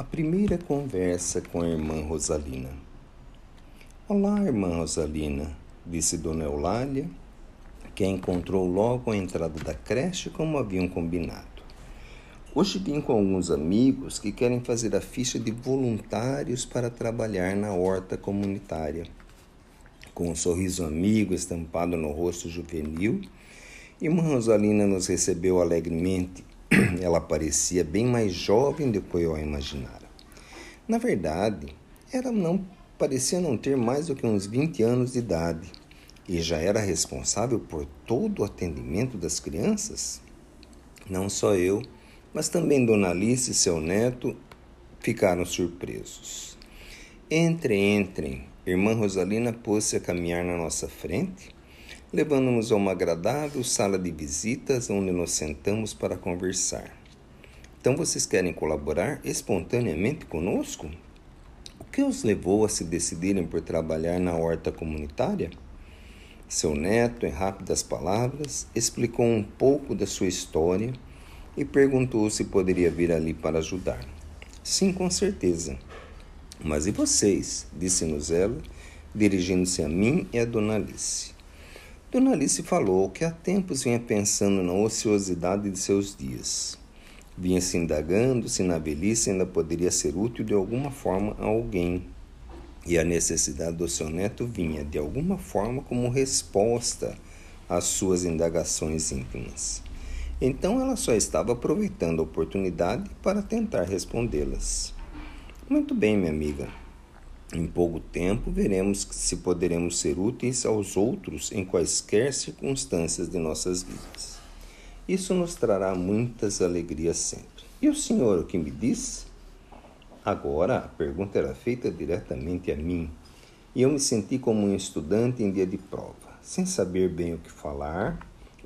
A primeira conversa com a irmã Rosalina. Olá, irmã Rosalina, disse Dona Eulália, que a encontrou logo à entrada da creche como haviam combinado. Hoje vim com alguns amigos que querem fazer a ficha de voluntários para trabalhar na horta comunitária. Com um sorriso amigo estampado no rosto juvenil, irmã Rosalina nos recebeu alegremente ela parecia bem mais jovem do que eu a imaginara. Na verdade, ela não parecia não ter mais do que uns 20 anos de idade e já era responsável por todo o atendimento das crianças. Não só eu, mas também Dona Alice e seu neto ficaram surpresos. Entrem, entrem. Irmã Rosalina pôs-se a caminhar na nossa frente levando-nos a uma agradável sala de visitas onde nos sentamos para conversar. Então vocês querem colaborar espontaneamente conosco? O que os levou a se decidirem por trabalhar na horta comunitária? Seu neto, em rápidas palavras, explicou um pouco da sua história e perguntou se poderia vir ali para ajudar. Sim, com certeza. Mas e vocês? disse-nos ela, dirigindo-se a mim e a Dona Alice. Dona Alice falou que há tempos vinha pensando na ociosidade de seus dias. Vinha se indagando se na velhice ainda poderia ser útil de alguma forma a alguém. E a necessidade do seu neto vinha, de alguma forma, como resposta às suas indagações íntimas. Então ela só estava aproveitando a oportunidade para tentar respondê-las. Muito bem, minha amiga, em pouco tempo, veremos se poderemos ser úteis aos outros em quaisquer circunstâncias de nossas vidas. Isso nos trará muitas alegrias sempre. E o senhor o que me diz? Agora, a pergunta era feita diretamente a mim, e eu me senti como um estudante em dia de prova, sem saber bem o que falar,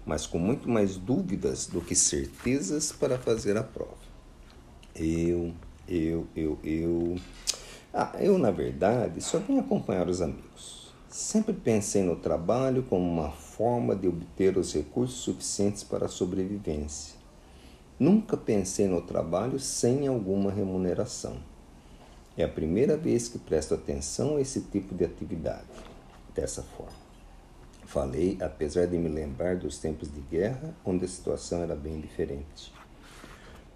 mas com muito mais dúvidas do que certezas para fazer a prova. Eu, eu, eu, eu. Ah, eu, na verdade, só vim acompanhar os amigos. Sempre pensei no trabalho como uma forma de obter os recursos suficientes para a sobrevivência. Nunca pensei no trabalho sem alguma remuneração. É a primeira vez que presto atenção a esse tipo de atividade, dessa forma. Falei, apesar de me lembrar dos tempos de guerra, onde a situação era bem diferente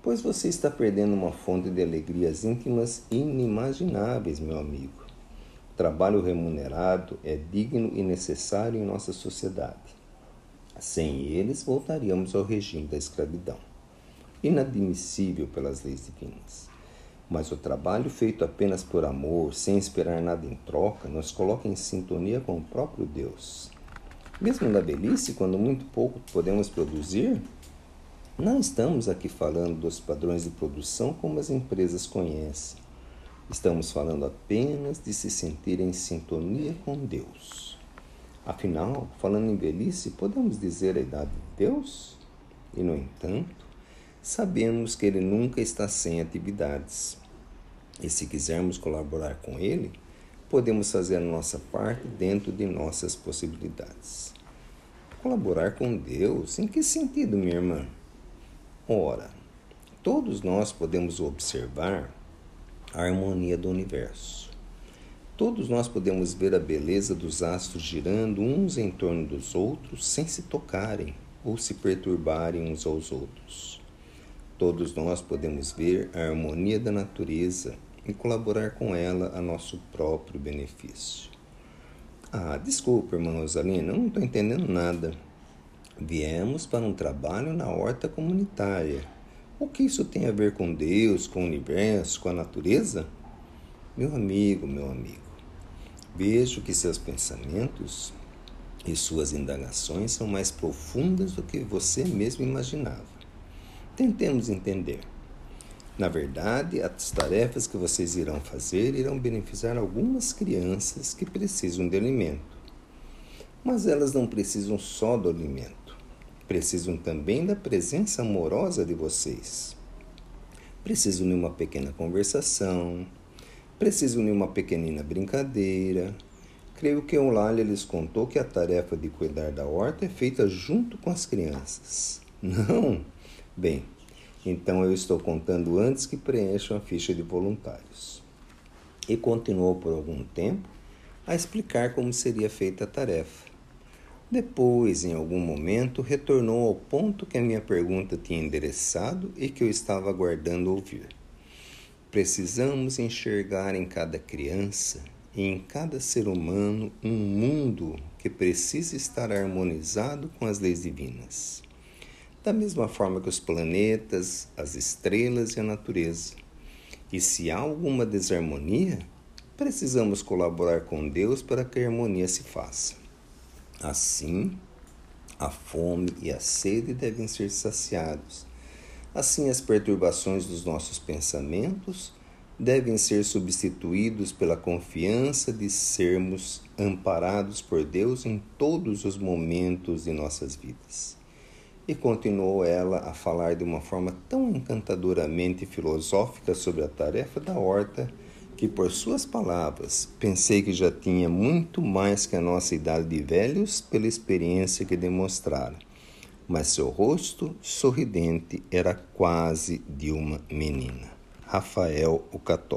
pois você está perdendo uma fonte de alegrias íntimas inimagináveis, meu amigo. trabalho remunerado é digno e necessário em nossa sociedade. Sem eles, voltaríamos ao regime da escravidão, inadmissível pelas leis divinas. Mas o trabalho feito apenas por amor, sem esperar nada em troca, nos coloca em sintonia com o próprio Deus. Mesmo na velhice, quando muito pouco podemos produzir, não estamos aqui falando dos padrões de produção como as empresas conhecem. Estamos falando apenas de se sentir em sintonia com Deus. Afinal, falando em velhice, podemos dizer a idade de Deus? E, no entanto, sabemos que Ele nunca está sem atividades. E se quisermos colaborar com Ele, podemos fazer a nossa parte dentro de nossas possibilidades. Colaborar com Deus? Em que sentido, minha irmã? Ora, todos nós podemos observar a harmonia do universo. Todos nós podemos ver a beleza dos astros girando uns em torno dos outros sem se tocarem ou se perturbarem uns aos outros. Todos nós podemos ver a harmonia da natureza e colaborar com ela a nosso próprio benefício. Ah, desculpa, irmã Rosalina, eu não estou entendendo nada. Viemos para um trabalho na horta comunitária. O que isso tem a ver com Deus, com o universo, com a natureza? Meu amigo, meu amigo, vejo que seus pensamentos e suas indagações são mais profundas do que você mesmo imaginava. Tentemos entender. Na verdade, as tarefas que vocês irão fazer irão beneficiar algumas crianças que precisam de alimento. Mas elas não precisam só do alimento precisam também da presença amorosa de vocês. Precisam de uma pequena conversação, precisam de uma pequenina brincadeira. Creio que Eulália lhes contou que a tarefa de cuidar da horta é feita junto com as crianças. Não? Bem, Então eu estou contando antes que preencham a ficha de voluntários. E continuou por algum tempo a explicar como seria feita a tarefa. Depois, em algum momento, retornou ao ponto que a minha pergunta tinha endereçado e que eu estava aguardando ouvir. Precisamos enxergar em cada criança e em cada ser humano um mundo que precisa estar harmonizado com as leis divinas. Da mesma forma que os planetas, as estrelas e a natureza. E se há alguma desarmonia, precisamos colaborar com Deus para que a harmonia se faça. Assim, a fome e a sede devem ser saciados. Assim, as perturbações dos nossos pensamentos devem ser substituídos pela confiança de sermos amparados por Deus em todos os momentos de nossas vidas. E continuou ela a falar de uma forma tão encantadoramente filosófica sobre a tarefa da horta que por suas palavras pensei que já tinha muito mais que a nossa idade de velhos pela experiência que demonstrara. Mas seu rosto sorridente era quase de uma menina. Rafael o Católico.